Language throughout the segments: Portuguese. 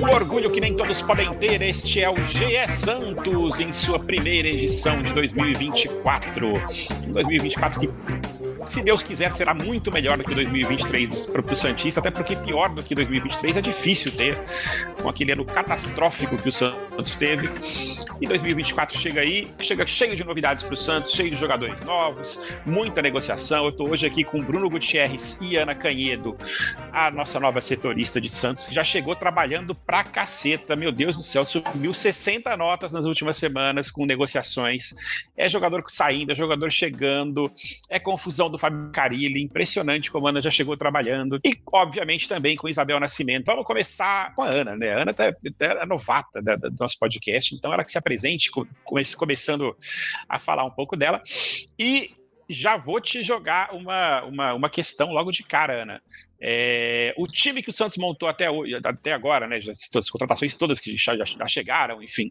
Um orgulho que nem todos podem ter, este é o GE Santos em sua primeira edição de 2024. 2024 que se Deus quiser, será muito melhor do que 2023 para o Santista, até porque pior do que 2023 é difícil ter, com aquele ano catastrófico que o Santos teve. E 2024 chega aí, chega cheio de novidades para o Santos, cheio de jogadores novos, muita negociação. Eu estou hoje aqui com Bruno Gutierrez e Ana Canhedo, a nossa nova setorista de Santos, que já chegou trabalhando pra caceta. Meu Deus do céu, subiu 60 notas nas últimas semanas com negociações. É jogador saindo, é jogador chegando, é confusão do Fábio Carilli, impressionante como a Ana já chegou trabalhando. E, obviamente, também com Isabel Nascimento. Vamos começar com a Ana, né? A Ana tá, é novata da, da, do nosso podcast, então ela que se apresente, começando a falar um pouco dela. E já vou te jogar uma, uma, uma questão logo de cara, Ana. É, o time que o Santos montou até, até agora, né? As contratações todas que já, já chegaram, enfim.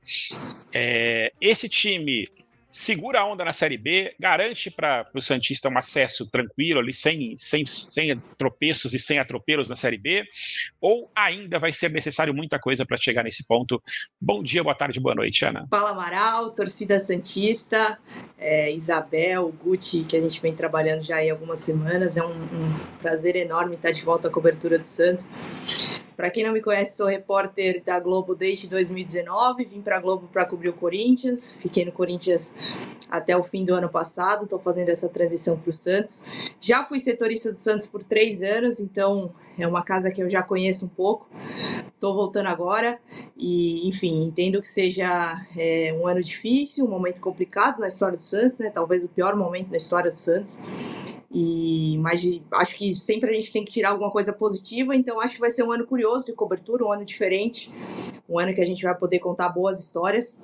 É, esse time segura a onda na Série B, garante para o Santista um acesso tranquilo ali, sem, sem, sem tropeços e sem atropelos na Série B, ou ainda vai ser necessário muita coisa para chegar nesse ponto? Bom dia, boa tarde, boa noite, Ana. Fala, Amaral, torcida Santista, é, Isabel, Guti, que a gente vem trabalhando já há algumas semanas, é um, um prazer enorme estar de volta à cobertura do Santos. Para quem não me conhece, sou repórter da Globo desde 2019. Vim para a Globo para cobrir o Corinthians. Fiquei no Corinthians até o fim do ano passado. Estou fazendo essa transição para o Santos. Já fui setorista do Santos por três anos, então é uma casa que eu já conheço um pouco. Estou voltando agora e, enfim, entendo que seja é, um ano difícil, um momento complicado na história do Santos, né? Talvez o pior momento na história do Santos. E mas acho que sempre a gente tem que tirar alguma coisa positiva, então acho que vai ser um ano curioso de cobertura, um ano diferente, um ano que a gente vai poder contar boas histórias.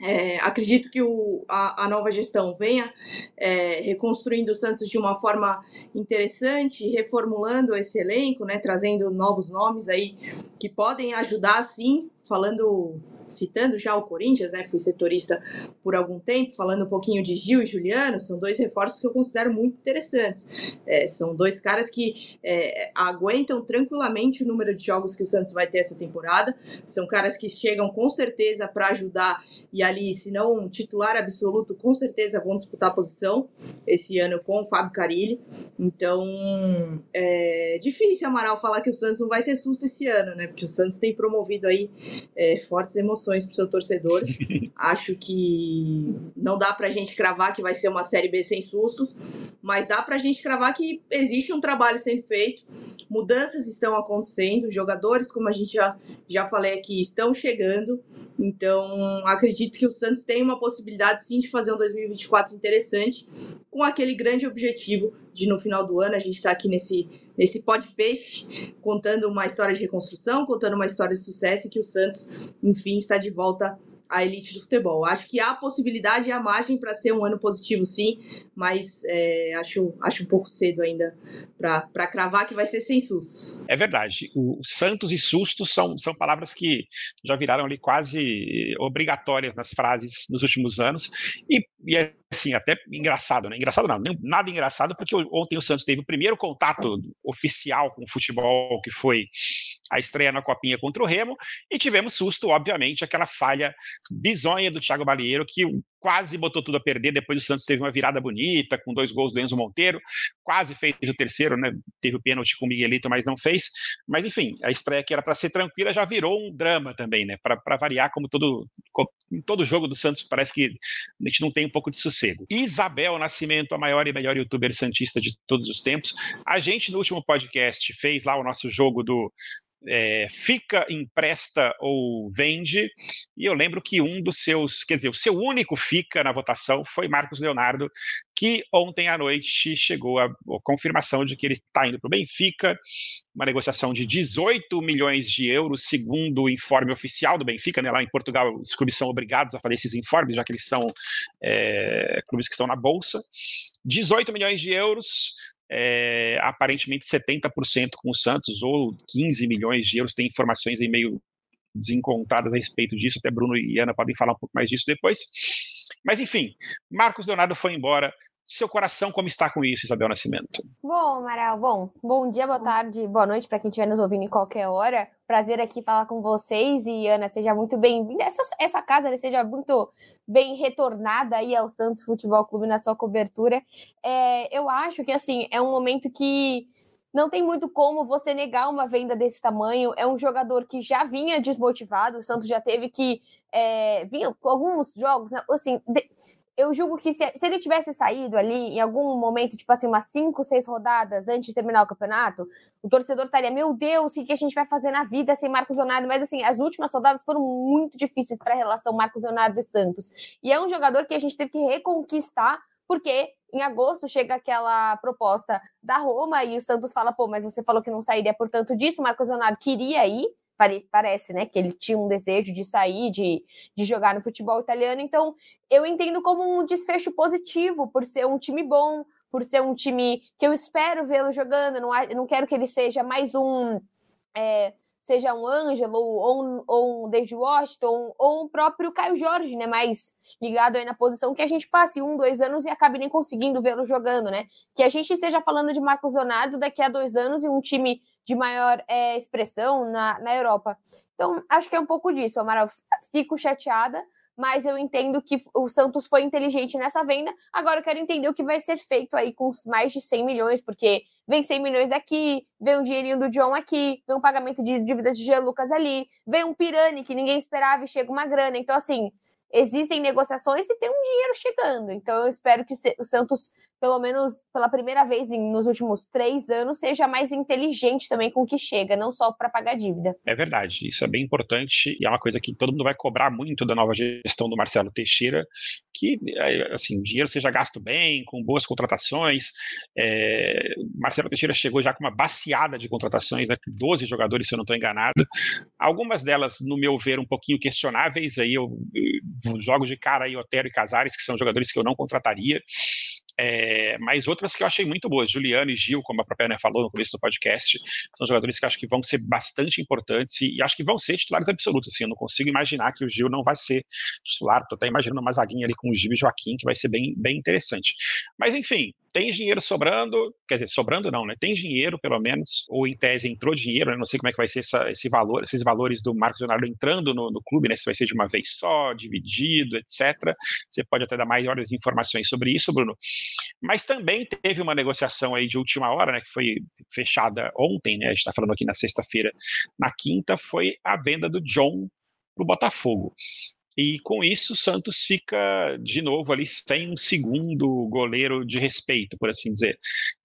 É, acredito que o, a, a, nova gestão venha é, reconstruindo o Santos de uma forma interessante, reformulando esse elenco, né, trazendo novos nomes aí que podem ajudar, sim, falando citando já o Corinthians, né? Fui setorista por algum tempo, falando um pouquinho de Gil e Juliano, são dois reforços que eu considero muito interessantes. É, são dois caras que é, aguentam tranquilamente o número de jogos que o Santos vai ter essa temporada. São caras que chegam com certeza para ajudar e ali, se não um titular absoluto, com certeza vão disputar posição esse ano com o Fábio Carilli. Então, é difícil, Amaral, falar que o Santos não vai ter susto esse ano, né? Porque o Santos tem promovido aí é, fortes emoções emoções para o seu torcedor. Acho que não dá para a gente cravar que vai ser uma Série B sem sustos, mas dá para a gente cravar que existe um trabalho sendo feito, mudanças estão acontecendo, jogadores, como a gente já, já falei aqui, estão chegando. Então, acredito que o Santos tem uma possibilidade sim de fazer um 2024 interessante, com aquele grande objetivo de no final do ano a gente estar tá aqui nesse, nesse podcast contando uma história de reconstrução, contando uma história de sucesso e que o Santos, enfim, está de volta a elite do futebol. Acho que há possibilidade e há margem para ser um ano positivo, sim, mas é, acho, acho um pouco cedo ainda para cravar que vai ser sem sustos. É verdade. O Santos e sustos são, são palavras que já viraram ali quase obrigatórias nas frases dos últimos anos. E, e é assim, até engraçado, né? Engraçado não, nada engraçado, porque ontem o Santos teve o primeiro contato oficial com o futebol, que foi a estreia na Copinha contra o Remo, e tivemos susto, obviamente, aquela falha bizonha do Thiago Balieiro, que quase botou tudo a perder. Depois o Santos teve uma virada bonita, com dois gols do Enzo Monteiro, quase fez o terceiro, né? Teve o pênalti com o Miguelito, mas não fez. Mas enfim, a estreia que era para ser tranquila já virou um drama também, né? Para variar, como todo, em todo jogo do Santos, parece que a gente não tem um pouco de sossego. Isabel Nascimento, a maior e melhor youtuber santista de todos os tempos. A gente, no último podcast, fez lá o nosso jogo do é, fica, empresta ou vende. E eu lembro que um dos seus, quer dizer, o seu único fica na votação foi Marcos Leonardo, que ontem à noite chegou a, confirmação de que ele está indo para o Benfica, uma negociação de 18 milhões de euros, segundo o informe oficial do Benfica. Né? Lá em Portugal, os clubes são obrigados a fazer esses informes, já que eles são é, clubes que estão na Bolsa. 18 milhões de euros, é, aparentemente 70% com o Santos, ou 15 milhões de euros, tem informações aí meio desencontradas a respeito disso. Até Bruno e Ana podem falar um pouco mais disso depois. Mas enfim, Marcos Leonardo foi embora. Seu coração, como está com isso, Isabel Nascimento? Bom, Amaral, bom, bom dia, boa tarde, boa noite para quem estiver nos ouvindo em qualquer hora. Prazer aqui falar com vocês e Ana, seja muito bem-vinda. Essa, essa casa né, seja muito bem retornada aí ao Santos Futebol Clube na sua cobertura. É, eu acho que assim é um momento que não tem muito como você negar uma venda desse tamanho. É um jogador que já vinha desmotivado. O Santos já teve que é, vinha com alguns jogos, né, assim. De, eu julgo que se, se, ele tivesse saído ali em algum momento, tipo assim, umas cinco, seis rodadas antes de terminar o campeonato, o torcedor estaria, meu Deus, o que a gente vai fazer na vida sem Marcos Leonardo? Mas assim, as últimas rodadas foram muito difíceis para a relação Marcos Leonardo e Santos. E é um jogador que a gente teve que reconquistar porque em agosto chega aquela proposta da Roma e o Santos fala, pô, mas você falou que não sairia por tanto disso, Marcos Leonardo queria ir, parece, né, que ele tinha um desejo de sair, de, de jogar no futebol italiano, então eu entendo como um desfecho positivo, por ser um time bom, por ser um time que eu espero vê-lo jogando, não, não quero que ele seja mais um... É, seja um Ângelo ou um, ou um David Washington ou o próprio Caio Jorge, né? Mais ligado aí na posição que a gente passe um, dois anos e acabe nem conseguindo vê-lo jogando, né? Que a gente esteja falando de Marcos Leonardo daqui a dois anos e um time de maior é, expressão na, na Europa. Então, acho que é um pouco disso, Amaral. Fico chateada, mas eu entendo que o Santos foi inteligente nessa venda. Agora eu quero entender o que vai ser feito aí com mais de 100 milhões, porque vem 100 milhões aqui, vem um dinheirinho do John aqui, vem um pagamento de dívida de G. Lucas ali, vem um Pirani que ninguém esperava e chega uma grana. Então, assim, existem negociações e tem um dinheiro chegando. Então, eu espero que o Santos pelo menos pela primeira vez em, nos últimos três anos, seja mais inteligente também com o que chega, não só para pagar dívida. É verdade, isso é bem importante e é uma coisa que todo mundo vai cobrar muito da nova gestão do Marcelo Teixeira, que é, assim, o dinheiro seja gasto bem, com boas contratações. É, Marcelo Teixeira chegou já com uma baciada de contratações, né, 12 jogadores, se eu não estou enganado. Algumas delas, no meu ver, um pouquinho questionáveis, aí eu, eu jogo de cara aí Otero e Casares, que são jogadores que eu não contrataria. É, mas outras que eu achei muito boas, Juliano e Gil, como a própria Ana falou no começo do podcast, são jogadores que eu acho que vão ser bastante importantes e, e acho que vão ser titulares absolutos. Assim, eu não consigo imaginar que o Gil não vai ser titular. Estou até imaginando uma zaguinha ali com o Gil e Joaquim, que vai ser bem, bem interessante. Mas enfim, tem dinheiro sobrando, quer dizer, sobrando não, né? Tem dinheiro, pelo menos, ou em tese entrou dinheiro, né? Não sei como é que vai ser essa, esse valor, esses valores do Marcos Leonardo entrando no, no, clube, né? Se vai ser de uma vez só, dividido, etc. Você pode até dar maiores informações sobre isso, Bruno. Mas também teve uma negociação aí de última hora, né? Que foi fechada ontem, né? A gente está falando aqui na sexta-feira. Na quinta foi a venda do John para o Botafogo. E com isso, o Santos fica de novo ali sem um segundo goleiro de respeito, por assim dizer.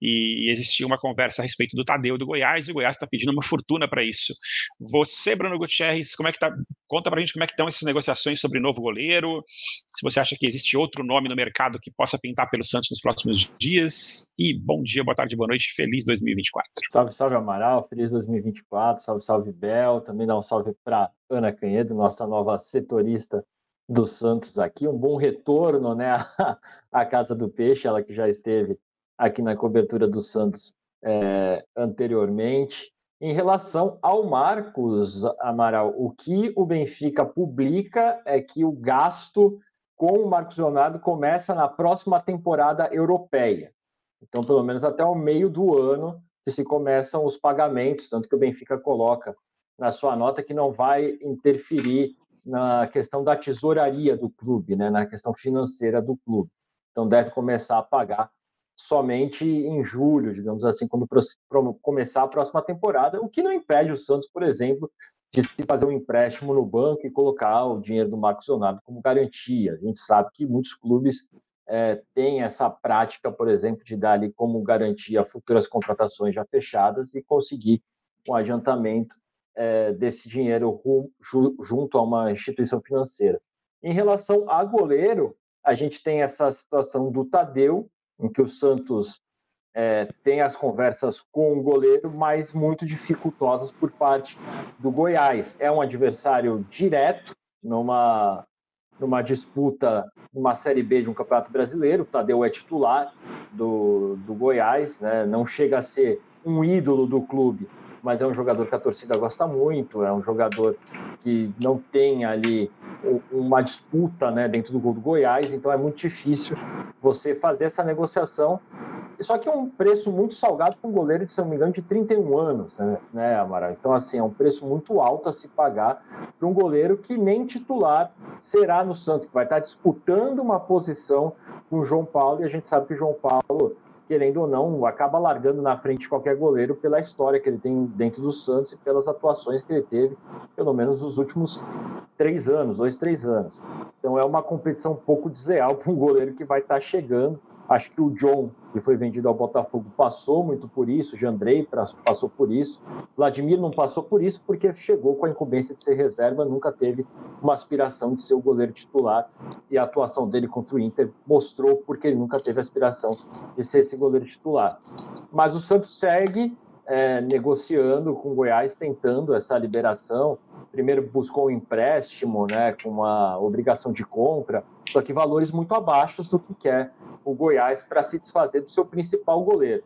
E, existia uma conversa a respeito do Tadeu do Goiás, e o Goiás está pedindo uma fortuna para isso. Você, Bruno Gutierrez, como é que tá? Conta para a gente como é que estão essas negociações sobre novo goleiro. Se você acha que existe outro nome no mercado que possa pintar pelo Santos nos próximos dias. E bom dia, boa tarde, boa noite, feliz 2024. Salve, salve Amaral, feliz 2024, salve, salve Bel, também dá um salve para Ana Canhedo, nossa nova setorista do Santos aqui. Um bom retorno né, à Casa do Peixe, ela que já esteve aqui na cobertura do Santos é, anteriormente. Em relação ao Marcos Amaral, o que o Benfica publica é que o gasto com o Marcos Leonardo começa na próxima temporada europeia. Então, pelo menos até o meio do ano que se começam os pagamentos, tanto que o Benfica coloca na sua nota que não vai interferir na questão da tesouraria do clube, né, na questão financeira do clube. Então deve começar a pagar somente em julho, digamos assim, quando começar a próxima temporada, o que não impede o Santos, por exemplo, de fazer um empréstimo no banco e colocar o dinheiro do Marcos Leonardo como garantia. A gente sabe que muitos clubes é, têm essa prática, por exemplo, de dar ali como garantia futuras contratações já fechadas e conseguir um adiantamento é, desse dinheiro junto a uma instituição financeira. Em relação a goleiro, a gente tem essa situação do Tadeu, em que o Santos é, tem as conversas com o goleiro, mas muito dificultosas por parte do Goiás. É um adversário direto numa, numa disputa numa Série B de um Campeonato Brasileiro. O Tadeu é titular do, do Goiás, né? não chega a ser um ídolo do clube, mas é um jogador que a torcida gosta muito, é um jogador que não tem ali uma disputa né, dentro do gol do Goiás, então é muito difícil você fazer essa negociação. Só que é um preço muito salgado para um goleiro se não me engano, de 31 anos, né, né, Amaral? Então, assim, é um preço muito alto a se pagar para um goleiro que nem titular será no Santos, que vai estar disputando uma posição com o João Paulo, e a gente sabe que o João Paulo querendo ou não, acaba largando na frente qualquer goleiro pela história que ele tem dentro do Santos e pelas atuações que ele teve, pelo menos nos últimos três anos, dois, três anos. Então é uma competição um pouco desleal para um goleiro que vai estar tá chegando Acho que o John, que foi vendido ao Botafogo, passou muito por isso, Jandrei passou por isso, Vladimir não passou por isso porque chegou com a incumbência de ser reserva, nunca teve uma aspiração de ser o goleiro titular e a atuação dele contra o Inter mostrou porque ele nunca teve aspiração de ser esse goleiro titular. Mas o Santos segue é, negociando com o Goiás, tentando essa liberação. Primeiro buscou um empréstimo, né, com uma obrigação de compra, só que valores muito abaixo do que quer o Goiás para se desfazer do seu principal goleiro.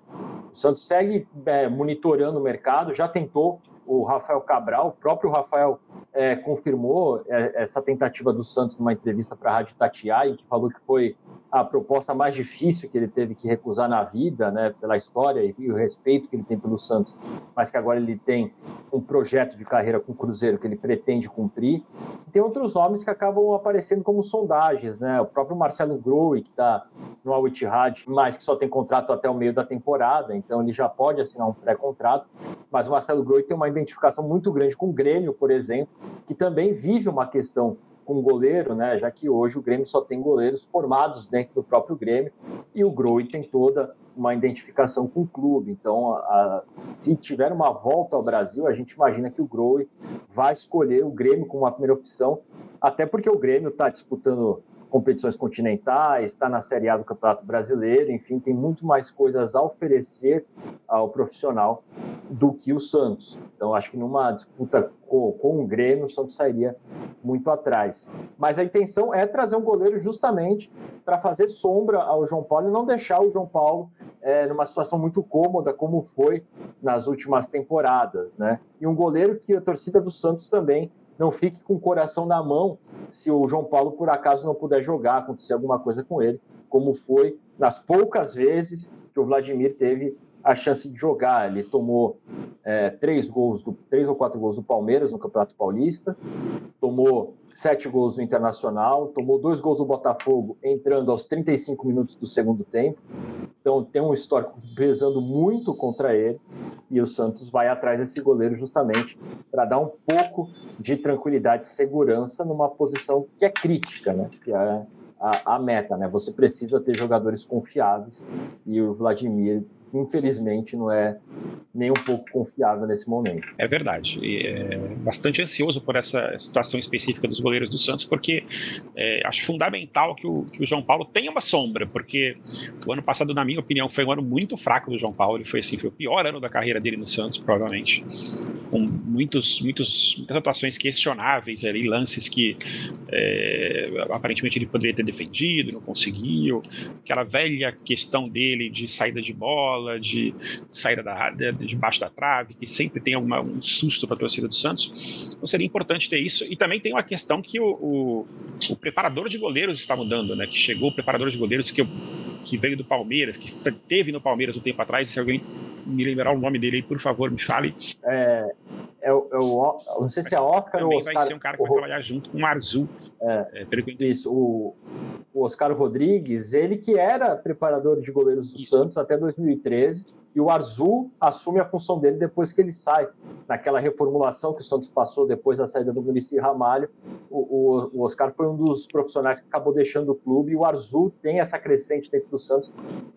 O Santos segue é, monitorando o mercado, já tentou o Rafael Cabral, o próprio Rafael é, confirmou é, essa tentativa do Santos numa entrevista para a Rádio Tatiai, que falou que foi a proposta mais difícil que ele teve que recusar na vida, né, pela história e o respeito que ele tem pelo Santos, mas que agora ele tem um projeto de carreira com o Cruzeiro que ele pretende cumprir. Tem outros nomes que acabam aparecendo como sondagens, né? O próprio Marcelo Groi, que está no Al Ittihad, mas que só tem contrato até o meio da temporada, então ele já pode assinar um pré-contrato. Mas o Marcelo Groi tem uma identificação muito grande com o Grêmio, por exemplo, que também vive uma questão com goleiro, né? Já que hoje o Grêmio só tem goleiros formados dentro do próprio Grêmio e o Groi tem toda uma identificação com o clube. Então, a, a, se tiver uma volta ao Brasil, a gente imagina que o Groi vai escolher o Grêmio como a primeira opção, até porque o Grêmio está disputando competições continentais, está na Série A do Campeonato Brasileiro, enfim, tem muito mais coisas a oferecer ao profissional do que o Santos. Então, acho que numa disputa com, com o Grêmio, o Santos sairia muito atrás. Mas a intenção é trazer um goleiro justamente para fazer sombra ao João Paulo e não deixar o João Paulo é, numa situação muito cômoda, como foi nas últimas temporadas. Né? E um goleiro que a torcida do Santos também não fique com o coração na mão se o João Paulo por acaso não puder jogar, acontecer alguma coisa com ele, como foi nas poucas vezes que o Vladimir teve a chance de jogar. Ele tomou é, três gols, do, três ou quatro gols do Palmeiras no Campeonato Paulista, tomou sete gols no Internacional, tomou dois gols do Botafogo entrando aos 35 minutos do segundo tempo. Então tem um histórico pesando muito contra ele e o Santos vai atrás desse goleiro justamente para dar um pouco de tranquilidade e segurança numa posição que é crítica, né? Que é a, a meta, né? Você precisa ter jogadores confiáveis e o Vladimir infelizmente, não é nem um pouco confiável nesse momento. É verdade. E é bastante ansioso por essa situação específica dos goleiros do Santos, porque é, acho fundamental que o, que o, João Paulo tenha uma sombra, porque o ano passado, na minha opinião, foi um ano muito fraco do João Paulo. Ele foi, assim, foi o pior ano da carreira dele no Santos, provavelmente. Com muitos, muitos, muitas atuações questionáveis ali, lances que é, aparentemente ele poderia ter defendido, não conseguiu. Aquela velha questão dele de saída de bola bola, de saída da, de, debaixo da trave, que sempre tem alguma, um susto para a torcida do Santos. Então seria importante ter isso. E também tem uma questão que o, o, o preparador de goleiros está mudando, né? Que chegou o preparador de goleiros que, que veio do Palmeiras, que esteve no Palmeiras um tempo atrás. Se alguém me lembrar o nome dele aí, por favor, me fale. É, é, o, é o não sei se é Oscar ou Oscar. vai ser um cara que vai trabalhar junto com o Marzu. É, é isso, o, o Oscar Rodrigues, ele que era preparador de goleiros do isso. Santos até 2013 e o Arzu assume a função dele depois que ele sai. Naquela reformulação que o Santos passou depois da saída do Murici Ramalho, o, o, o, Oscar foi um dos profissionais que acabou deixando o clube e o Arzu tem essa crescente dentro do Santos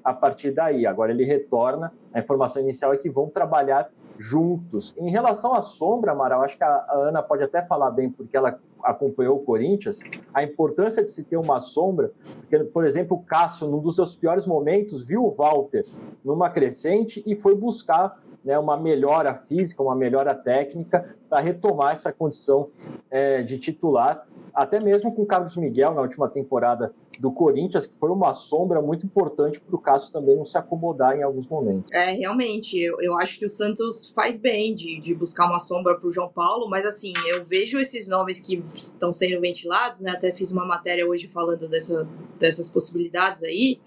a partir daí. Agora ele retorna, a informação inicial é que vão trabalhar juntos. Em relação à sombra, Amaral, acho que a Ana pode até falar bem, porque ela acompanhou o Corinthians, a importância de se ter uma sombra, porque, por exemplo, o Cássio, num dos seus piores momentos, viu o Walter numa crescente e foi buscar né, uma melhora física, uma melhora técnica para retomar essa condição é, de titular até mesmo com o Carlos Miguel na última temporada do Corinthians, que foi uma sombra muito importante para o Cássio também não se acomodar em alguns momentos. É, realmente, eu, eu acho que o Santos faz bem de, de buscar uma sombra para o João Paulo, mas assim, eu vejo esses nomes que estão sendo ventilados, né? Até fiz uma matéria hoje falando dessa, dessas possibilidades aí.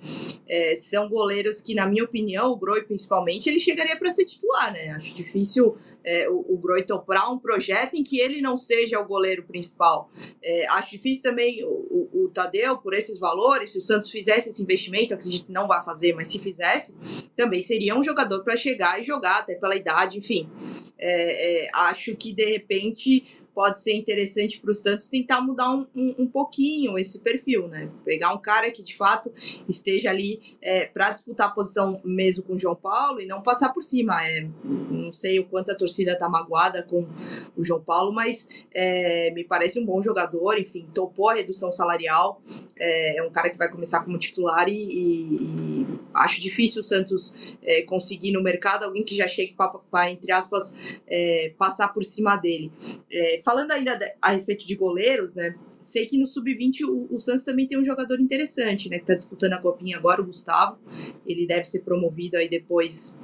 É, são goleiros que, na minha opinião, o Groi principalmente, ele chegaria para ser titular, né? Acho difícil é, o, o Groi toprar um projeto em que ele não seja o goleiro principal. É, acho difícil também o, o, o, Tadeu, por esses valores, se o Santos fizesse esse investimento, acredito que não vai fazer, mas se fizesse, também seria um jogador para chegar e jogar, até pela idade, enfim. É, é acho que de repente pode ser interessante para o Santos tentar mudar um, um, um, pouquinho esse perfil, né? Pegar um cara que de fato esteja ali é, para disputar a posição mesmo com o João Paulo e não passar por cima. É, não sei o quanto a torcida está magoada com o João Paulo, mas é, me parece um bom jogador. Enfim, topou a redução salarial. É, é um cara que vai começar como titular e, e, e acho difícil o Santos é, conseguir no mercado alguém que já chegue para, entre aspas, é, passar por cima dele. É, falando ainda a respeito de goleiros, né? Sei que no sub-20 o, o, Santos também tem um jogador interessante, né? Que tá disputando a copinha agora, o Gustavo. Ele deve ser promovido aí depois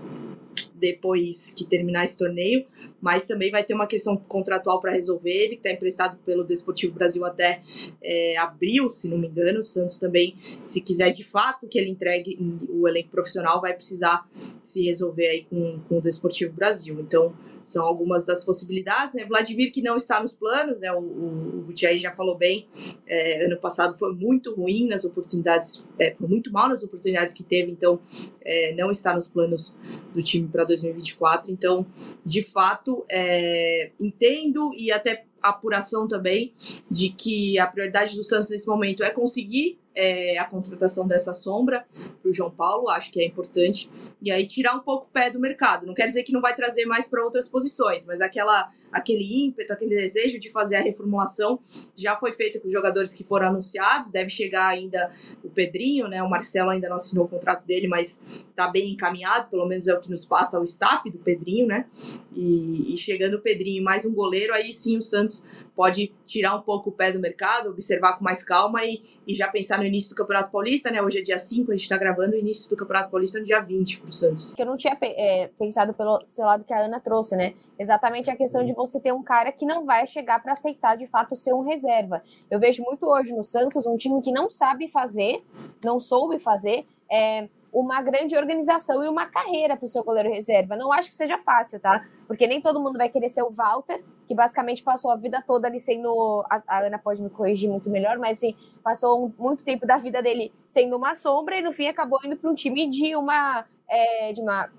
depois que terminar esse torneio, mas também vai ter uma questão contratual para resolver. Ele está emprestado pelo Desportivo Brasil até é, abril, se não me engano. O Santos também, se quiser de fato que ele entregue o elenco profissional, vai precisar se resolver aí com, com o Desportivo Brasil. Então, são algumas das possibilidades. Né? Vladimir, que não está nos planos, né? o, o, o já falou bem, é, ano passado foi muito ruim nas oportunidades, é, foi muito mal nas oportunidades que teve, então é, não está nos planos do time para 2024. Então, de fato, é, entendo e até apuração também de que a prioridade do Santos nesse momento é conseguir é, a contratação dessa sombra para o João Paulo, acho que é importante. E aí tirar um pouco o pé do mercado. Não quer dizer que não vai trazer mais para outras posições, mas aquela, aquele ímpeto, aquele desejo de fazer a reformulação já foi feito com os jogadores que foram anunciados. Deve chegar ainda o Pedrinho, né? O Marcelo ainda não assinou o contrato dele, mas está bem encaminhado, pelo menos é o que nos passa o staff do Pedrinho, né? E, e chegando o Pedrinho mais um goleiro, aí sim o Santos pode tirar um pouco o pé do mercado, observar com mais calma e, e já pensar no início do Campeonato Paulista, né? Hoje é dia 5, a gente está gravando o início do Campeonato Paulista no dia 20 para o Santos. Que eu não tinha é, pensado pelo seu lado que a Ana trouxe, né? Exatamente a questão de você ter um cara que não vai chegar para aceitar de fato ser um reserva. Eu vejo muito hoje no Santos um time que não sabe fazer, não soube fazer, é, uma grande organização e uma carreira para o seu goleiro reserva. Não acho que seja fácil, tá? Porque nem todo mundo vai querer ser o Walter, que basicamente passou a vida toda ali sendo. A, a Ana pode me corrigir muito melhor, mas assim, passou um, muito tempo da vida dele sendo uma sombra e no fim acabou indo para um time de uma. É, de uma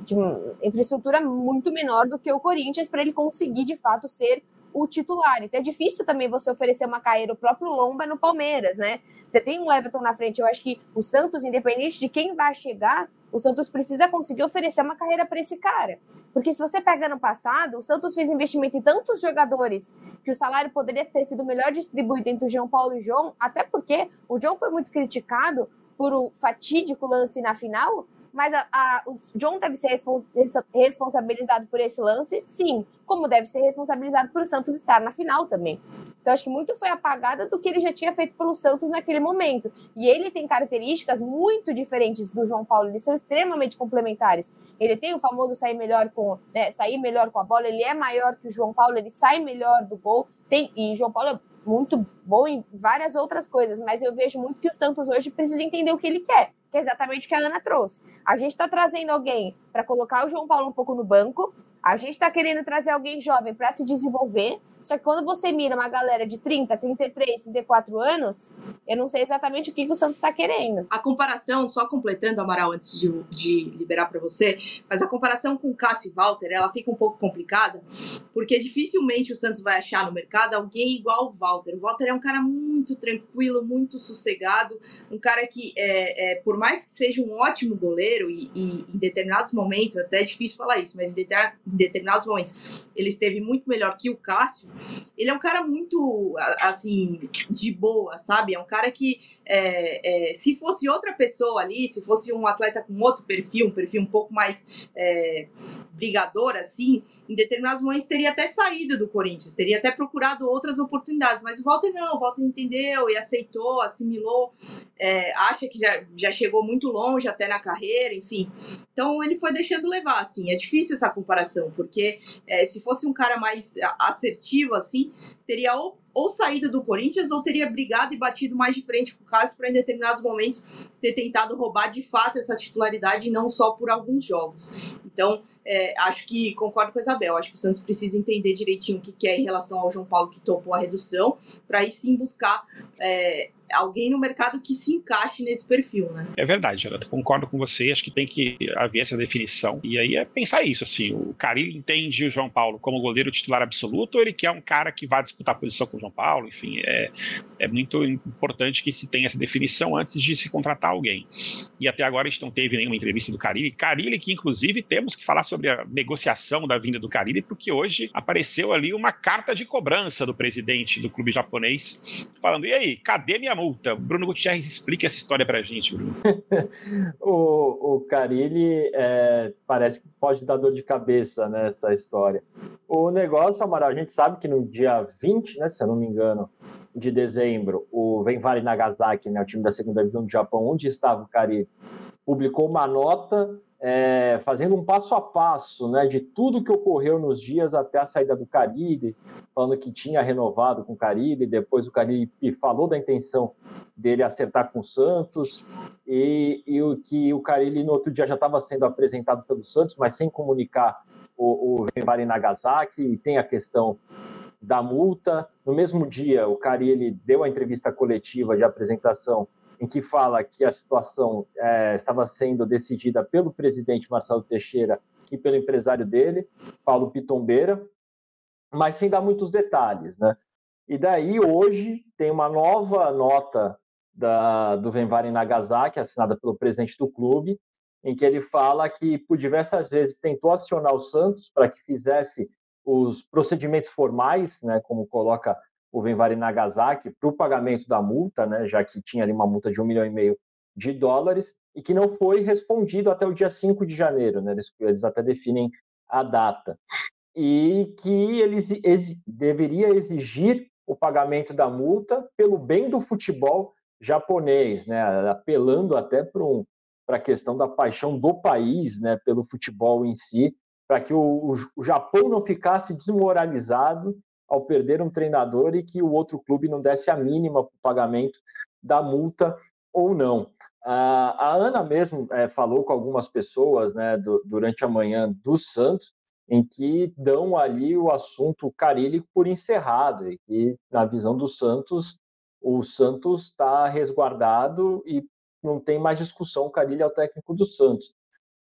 de uma infraestrutura muito menor do que o Corinthians para ele conseguir de fato ser o titular. Então é difícil também você oferecer uma carreira, o próprio Lomba no Palmeiras, né? Você tem um Everton na frente, eu acho que o Santos, independente de quem vai chegar, o Santos precisa conseguir oferecer uma carreira para esse cara. Porque se você pega no passado, o Santos fez investimento em tantos jogadores que o salário poderia ter sido melhor distribuído entre o João Paulo e o João, até porque o João foi muito criticado por o fatídico lance na final, mas a, a, o John deve ser responsabilizado por esse lance, sim, como deve ser responsabilizado por o Santos estar na final também. Então, acho que muito foi apagado do que ele já tinha feito pelo Santos naquele momento. E ele tem características muito diferentes do João Paulo, eles são extremamente complementares. Ele tem o famoso sair melhor com, né, sair melhor com a bola, ele é maior que o João Paulo, ele sai melhor do gol. Tem, e o João Paulo é muito bom em várias outras coisas, mas eu vejo muito que o Santos hoje precisa entender o que ele quer que é exatamente o que a Ana trouxe. A gente está trazendo alguém para colocar o João Paulo um pouco no banco, a gente está querendo trazer alguém jovem para se desenvolver, só que quando você mira uma galera de 30, 33, 34 anos, eu não sei exatamente o que, que o Santos está querendo. A comparação, só completando, Amaral, antes de, de liberar para você, mas a comparação com Cássio e Walter, ela fica um pouco complicada, porque dificilmente o Santos vai achar no mercado alguém igual o Walter. O Walter é um cara muito tranquilo, muito sossegado, um cara que, é, é por mais que seja um ótimo goleiro, e, e em determinados momentos, até é difícil falar isso, mas em, determinados momentos, ele esteve muito melhor que o Cássio, ele é um cara muito, assim, de boa, sabe? É um cara que, é, é, se fosse outra pessoa ali, se fosse um atleta com outro perfil, um perfil um pouco mais é, brigador, assim, em determinados momentos teria até saído do Corinthians, teria até procurado outras oportunidades, mas o Walter não, o Walter entendeu e aceitou, assimilou, é, acha que já, já chegou muito longe até na carreira, enfim. Então ele foi deixando levar, assim. É difícil essa comparação, porque é, se fosse um cara mais assertivo, assim, teria ou ou saído do Corinthians ou teria brigado e batido mais de frente com o Cássio para em determinados momentos ter tentado roubar de fato essa titularidade e não só por alguns jogos. Então, é, acho que concordo com a Isabel, acho que o Santos precisa entender direitinho o que quer em relação ao João Paulo que topou a redução, para aí sim buscar é, alguém no mercado que se encaixe nesse perfil, né? É verdade, Jonathan, concordo com você, acho que tem que haver essa definição. E aí é pensar isso, assim, o Carilli entende o João Paulo como goleiro titular absoluto ou ele quer um cara que vá disputar posição com o João Paulo? Enfim, é, é muito importante que se tenha essa definição antes de se contratar alguém. E até agora a gente não teve nenhuma entrevista do Carilli. Carilli, que inclusive temos que falar sobre a negociação da vinda do Carilli, porque hoje apareceu ali uma carta de cobrança do presidente do clube japonês, falando: e aí, cadê minha multa. Bruno Gutierrez explica essa história pra gente, Bruno. o, o Carilli é, parece que pode dar dor de cabeça nessa história. O negócio, Amaral, a gente sabe que no dia 20, né, se eu não me engano, de dezembro, o Venvari Nagasaki, né, o time da segunda divisão do Japão, onde estava o Carilli, publicou uma nota é, fazendo um passo a passo né, de tudo que ocorreu nos dias até a saída do Caribe, falando que tinha renovado com o Caribe, depois o Caribe falou da intenção dele acertar com o Santos, e, e o que o Caribe no outro dia já estava sendo apresentado pelo Santos, mas sem comunicar o, o Nagasaki, e tem a questão da multa. No mesmo dia, o Carilli deu a entrevista coletiva de apresentação em que fala que a situação é, estava sendo decidida pelo presidente Marcelo Teixeira e pelo empresário dele, Paulo Pitombeira, mas sem dar muitos detalhes, né? E daí hoje tem uma nova nota da, do Venvari Nagasaki, assinada pelo presidente do clube, em que ele fala que por diversas vezes tentou acionar o Santos para que fizesse os procedimentos formais, né, como coloca o Venvari Nagasaki para o pagamento da multa, né, já que tinha ali uma multa de um milhão e meio de dólares, e que não foi respondido até o dia 5 de janeiro, né, eles, eles até definem a data, e que eles ex, deveria exigir o pagamento da multa pelo bem do futebol japonês, né, apelando até para um, a questão da paixão do país né, pelo futebol em si, para que o, o, o Japão não ficasse desmoralizado ao perder um treinador e que o outro clube não desse a mínima para o pagamento da multa ou não. A Ana mesmo é, falou com algumas pessoas né, do, durante a manhã do Santos, em que dão ali o assunto carílico por encerrado, e que, na visão do Santos, o Santos está resguardado e não tem mais discussão, o Carilli é o técnico do Santos.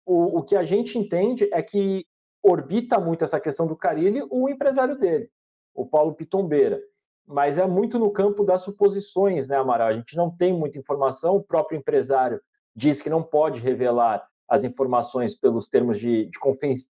O, o que a gente entende é que orbita muito essa questão do Carilli o empresário dele o Paulo Pitombeira. Mas é muito no campo das suposições, né, Amaral? A gente não tem muita informação, o próprio empresário diz que não pode revelar as informações pelos termos de, de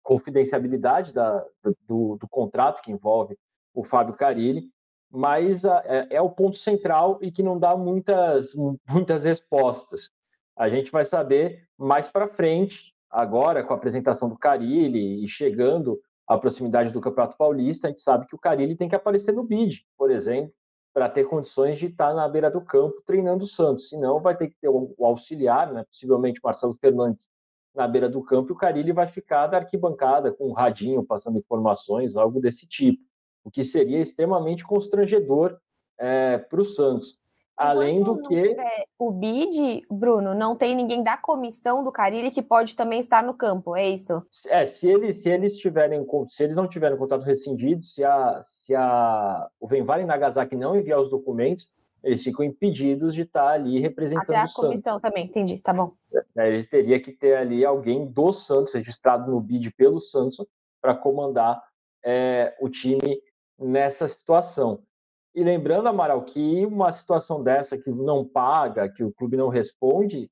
confidencialidade da, do, do, contrato que envolve o Fábio Carilli, mas é, é, o ponto central e que não dá muitas, muitas respostas. A gente vai saber mais para frente, agora com a apresentação do Carilli e chegando a proximidade do Campeonato Paulista, a gente sabe que o Carilli tem que aparecer no bid, por exemplo, para ter condições de estar na beira do campo treinando o Santos. Senão vai ter que ter o auxiliar, né, possivelmente Marcelo Fernandes, na beira do campo, e o Carilli vai ficar da arquibancada com um radinho passando informações, algo desse tipo, o que seria extremamente constrangedor é, para o Santos. Além do que. O BID, Bruno, não tem ninguém da comissão do Carilli que pode também estar no campo, é isso? É, se eles, se eles tiverem, se eles não tiverem contato rescindido, se a, se a, o Venvari Nagasaki não enviar os documentos, eles ficam impedidos de estar ali representando Até a comissão Santos. também, entendi, tá bom. É, eles teriam que ter ali alguém do Santos, registrado no BID pelo Santos, para comandar é, o time nessa situação. E lembrando, Amaral, que uma situação dessa que não paga, que o clube não responde,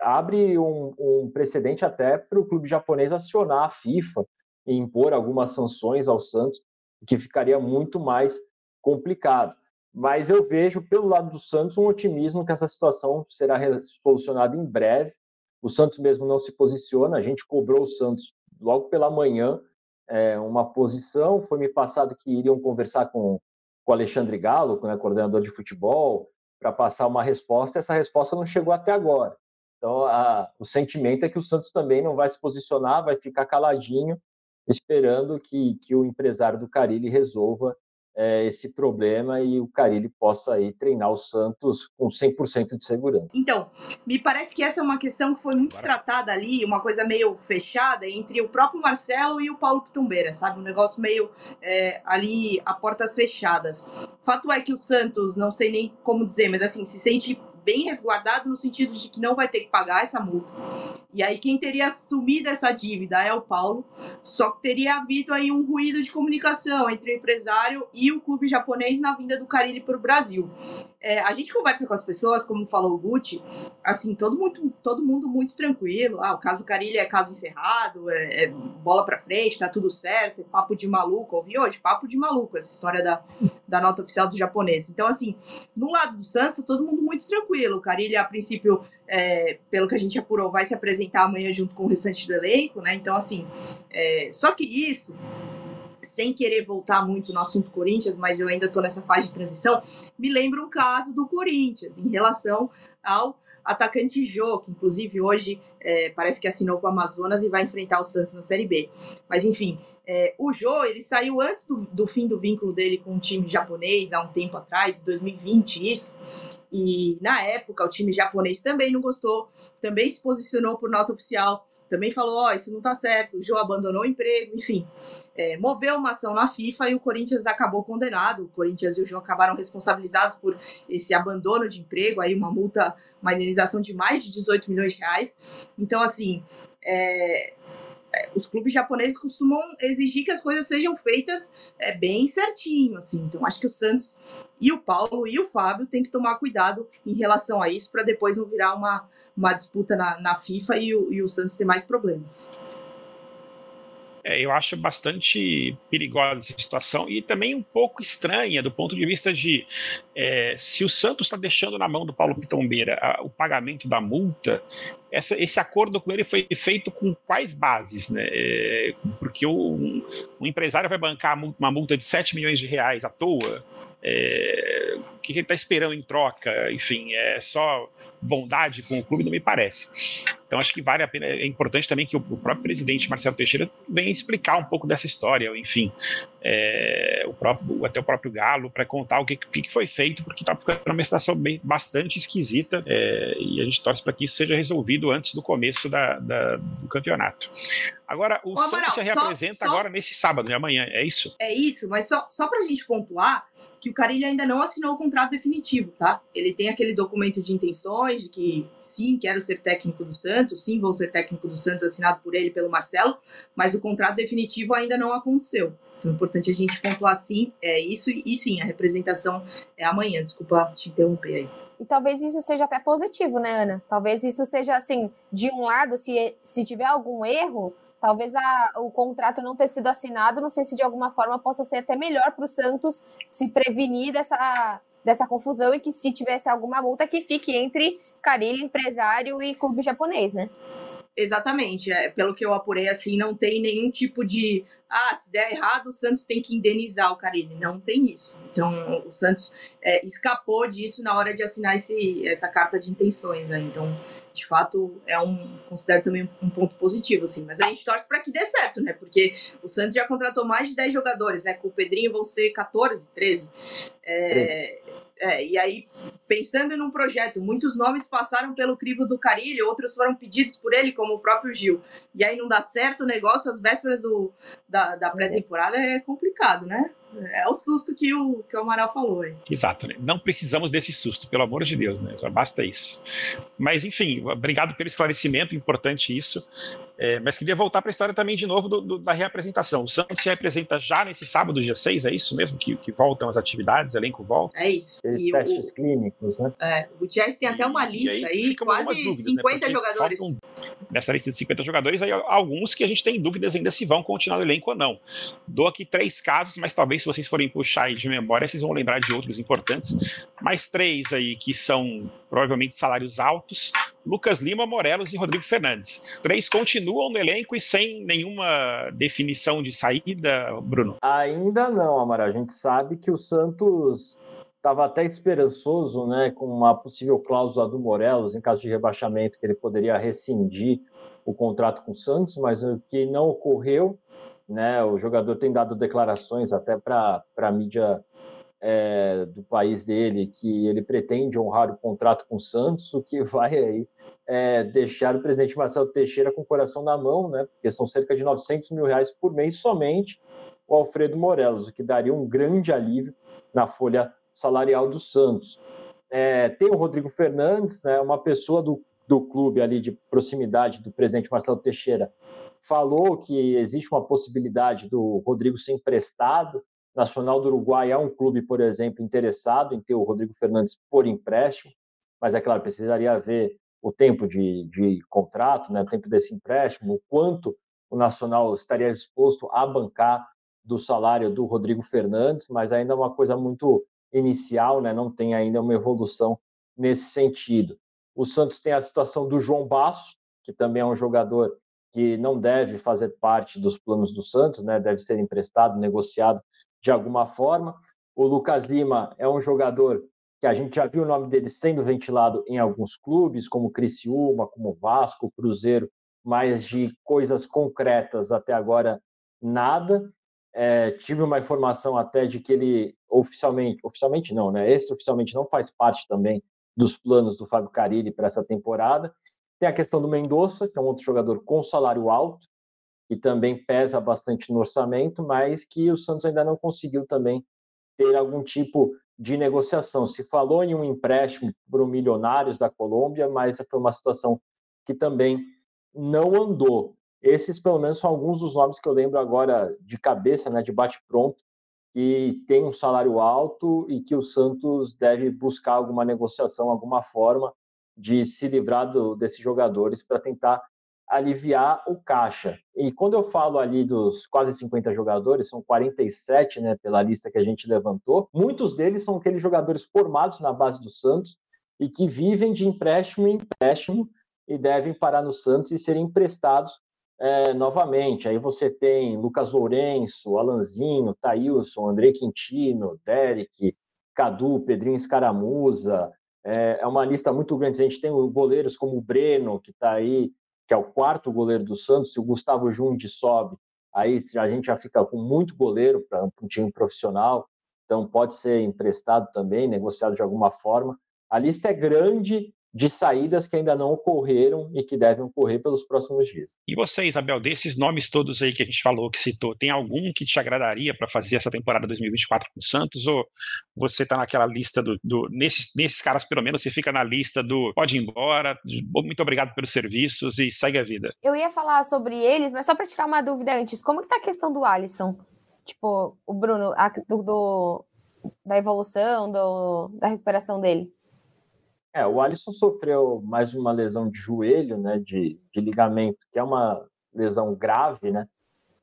abre um, um precedente até para o clube japonês acionar a FIFA e impor algumas sanções ao Santos que ficaria muito mais complicado. Mas eu vejo, pelo lado do Santos, um otimismo que essa situação será solucionada em breve. O Santos mesmo não se posiciona, a gente cobrou o Santos logo pela manhã é, uma posição, foi me passado que iriam conversar com, com o Alexandre Galo, né, coordenador de futebol, para passar uma resposta, essa resposta não chegou até agora. Então, a, o sentimento é que o Santos também não vai se posicionar, vai ficar caladinho, esperando que, que o empresário do Carilli resolva é, esse problema e o Carilli possa aí treinar o Santos com 100% de segurança. Então, me parece que essa é uma questão que foi muito Bora. tratada ali, uma coisa meio fechada entre o próprio Marcelo e o Paulo Pitumbeira, sabe? Um negócio meio é, ali a portas fechadas. Fato é que o Santos, não sei nem como dizer, mas assim, se sente bem resguardado no sentido de que não vai ter que pagar essa multa. E aí quem teria assumido essa dívida é o Paulo, só que teria havido aí um ruído de comunicação entre o empresário e o clube japonês na vinda do Carilli para o Brasil. É, a gente conversa com as pessoas, como falou o Gucci, assim, todo mundo, todo mundo muito tranquilo. Ah, o caso Carilli é caso encerrado, é, é bola para frente, tá tudo certo, é papo de maluco. Ouvi hoje, papo de maluco, essa história da, da nota oficial do japonês. Então, assim, no lado do Santos, todo mundo muito tranquilo. O Carilli, a princípio, é, pelo que a gente apurou, vai se apresentar amanhã junto com o restante do elenco, né? Então, assim, é, só que isso sem querer voltar muito no assunto Corinthians, mas eu ainda estou nessa fase de transição, me lembra um caso do Corinthians em relação ao atacante Jô, que inclusive hoje é, parece que assinou com o Amazonas e vai enfrentar o Santos na Série B. Mas enfim, é, o Jô, ele saiu antes do, do, fim do vínculo dele com o time japonês, há um tempo atrás, em 2020, isso. E na época o time japonês também não gostou, também se posicionou por nota oficial, também falou: Ó, oh, isso não tá certo, o Jô abandonou o emprego, enfim é, moveu uma ação na FIFA e o Corinthians acabou condenado. O Corinthians e o João acabaram responsabilizados por esse abandono de emprego, aí uma multa, uma indenização de mais de 18 milhões de reais. Então, assim, é, é, os clubes japoneses costumam exigir que as coisas sejam feitas é, bem certinho, assim. Então, acho que o Santos e o Paulo e o Fábio têm que tomar cuidado em relação a isso para depois não virar uma, uma disputa na, na FIFA e o, e o Santos ter mais problemas é, eu acho bastante perigosa essa situação e também um pouco estranha do ponto de vista de é, se o Santos está deixando na mão do Paulo Pitombeira a, o pagamento da multa, essa, esse acordo com ele foi feito com quais bases? Né? É, porque o, um, um, empresário vai bancar uma multa de 7 milhões de reais à toa. É, o que ele está esperando em troca? Enfim, é só bondade com o clube? Não me parece. Então acho que vale a pena, é importante também que o próprio presidente Marcelo Teixeira venha explicar um pouco dessa história, enfim, é, o próprio, até o próprio Galo, para contar o que, que foi feito, porque está ficando uma situação bem, bastante esquisita é, e a gente torce para que isso seja resolvido antes do começo da, da do campeonato. Agora, o Ô, Santos se reapresenta só, agora nesse sábado, de amanhã, é isso? É isso, mas só, só para a gente pontuar, que o Carilli ainda não assinou o contrato definitivo, tá? Ele tem aquele documento de intenções de que sim, quero ser técnico do Santos, sim, vou ser técnico do Santos, assinado por ele pelo Marcelo, mas o contrato definitivo ainda não aconteceu. Então é importante a gente pontuar sim, é isso, e sim, a representação é amanhã. Desculpa te interromper aí. E talvez isso seja até positivo, né, Ana? Talvez isso seja assim, de um lado, se, se tiver algum erro, talvez a, o contrato não ter sido assinado, não sei se de alguma forma possa ser até melhor para o Santos se prevenir dessa, dessa confusão e que se tivesse alguma multa que fique entre Carilho, empresário e clube japonês, né? Exatamente. É, pelo que eu apurei, assim, não tem nenhum tipo de. Ah, se der errado, o Santos tem que indenizar o Carilli. Não tem isso. Então, o Santos é, escapou disso na hora de assinar esse, essa carta de intenções. Né? Então, de fato, é um. Considero também um ponto positivo, assim. Mas a gente torce para que dê certo, né? Porque o Santos já contratou mais de 10 jogadores, né? Com o Pedrinho vão ser 14, 13. É, é, e aí, pensando num projeto, muitos nomes passaram pelo crivo do Carilho, outros foram pedidos por ele, como o próprio Gil. E aí não dá certo o negócio às vésperas do, da, da pré-temporada, é complicado, né? É o susto que o, que o Amaral falou. Hein? Exato, né? não precisamos desse susto, pelo amor de Deus, né? basta isso. Mas, enfim, obrigado pelo esclarecimento, importante isso. É, mas queria voltar para a história também de novo do, do, da reapresentação. O Santos se representa já nesse sábado, dia 6, é isso mesmo? Que, que voltam as atividades, elenco volta? É isso. E testes o, clínicos, né? É, o Gutierrez tem até uma lista aí, aí quase dúvidas, 50 né? jogadores. Faltam dessa lista de 50 jogadores, aí alguns que a gente tem dúvidas ainda se vão continuar no elenco ou não. Dou aqui três casos, mas talvez se vocês forem puxar aí de memória, vocês vão lembrar de outros importantes. Mais três aí que são provavelmente salários altos: Lucas Lima, Morelos e Rodrigo Fernandes. Três continuam no elenco e sem nenhuma definição de saída, Bruno? Ainda não, Amara. A gente sabe que o Santos estava até esperançoso, né, com uma possível cláusula do Morelos em caso de rebaixamento que ele poderia rescindir o contrato com o Santos, mas o que não ocorreu, né, o jogador tem dado declarações até para a mídia é, do país dele que ele pretende honrar o contrato com o Santos, o que vai aí é, deixar o presidente Marcelo Teixeira com o coração na mão, né, porque são cerca de 900 mil reais por mês somente o Alfredo Morelos, o que daria um grande alívio na folha salarial do Santos. É, tem o Rodrigo Fernandes, né, uma pessoa do, do clube ali de proximidade do presidente Marcelo Teixeira, falou que existe uma possibilidade do Rodrigo ser emprestado. Nacional do Uruguai é um clube, por exemplo, interessado em ter o Rodrigo Fernandes por empréstimo, mas é claro, precisaria ver o tempo de, de contrato, né, o tempo desse empréstimo, o quanto o Nacional estaria disposto a bancar do salário do Rodrigo Fernandes, mas ainda é uma coisa muito inicial, né? não tem ainda uma evolução nesse sentido. O Santos tem a situação do João Basso, que também é um jogador que não deve fazer parte dos planos do Santos, né? deve ser emprestado, negociado de alguma forma. O Lucas Lima é um jogador que a gente já viu o nome dele sendo ventilado em alguns clubes, como Criciúma, como Vasco, Cruzeiro, mas de coisas concretas até agora nada. É, tive uma informação até de que ele oficialmente, oficialmente não, né? Extraoficialmente não faz parte também dos planos do Fábio Carilli para essa temporada. Tem a questão do Mendonça, que é um outro jogador com salário alto, que também pesa bastante no orçamento, mas que o Santos ainda não conseguiu também ter algum tipo de negociação. Se falou em um empréstimo para o Milionários da Colômbia, mas foi uma situação que também não andou. Esses, pelo menos, são alguns dos nomes que eu lembro agora de cabeça, né, de bate-pronto, que tem um salário alto e que o Santos deve buscar alguma negociação, alguma forma de se livrar do, desses jogadores para tentar aliviar o caixa. E quando eu falo ali dos quase 50 jogadores, são 47, né, pela lista que a gente levantou, muitos deles são aqueles jogadores formados na base do Santos e que vivem de empréstimo em empréstimo e devem parar no Santos e serem emprestados é, novamente. Aí você tem Lucas Lourenço, Alanzinho, Thailson, André Quintino, Derek, Cadu, Pedrinho Escaramuza. É, é uma lista muito grande. A gente tem goleiros como o Breno, que está aí, que é o quarto goleiro do Santos. Se o Gustavo Jundi sobe, aí a gente já fica com muito goleiro para um time profissional. Então pode ser emprestado também, negociado de alguma forma. A lista é grande de saídas que ainda não ocorreram e que devem ocorrer pelos próximos dias. E você, Isabel, desses nomes todos aí que a gente falou, que citou, tem algum que te agradaria para fazer essa temporada 2024 com o Santos? Ou você está naquela lista do. do nesses, nesses caras, pelo menos, você fica na lista do pode ir embora, muito obrigado pelos serviços e segue a vida? Eu ia falar sobre eles, mas só para tirar uma dúvida antes, como que tá a questão do Alisson? Tipo, o Bruno, a, do, do, da evolução, do, da recuperação dele? É, o Alisson sofreu mais uma lesão de joelho, né, de, de ligamento, que é uma lesão grave, né,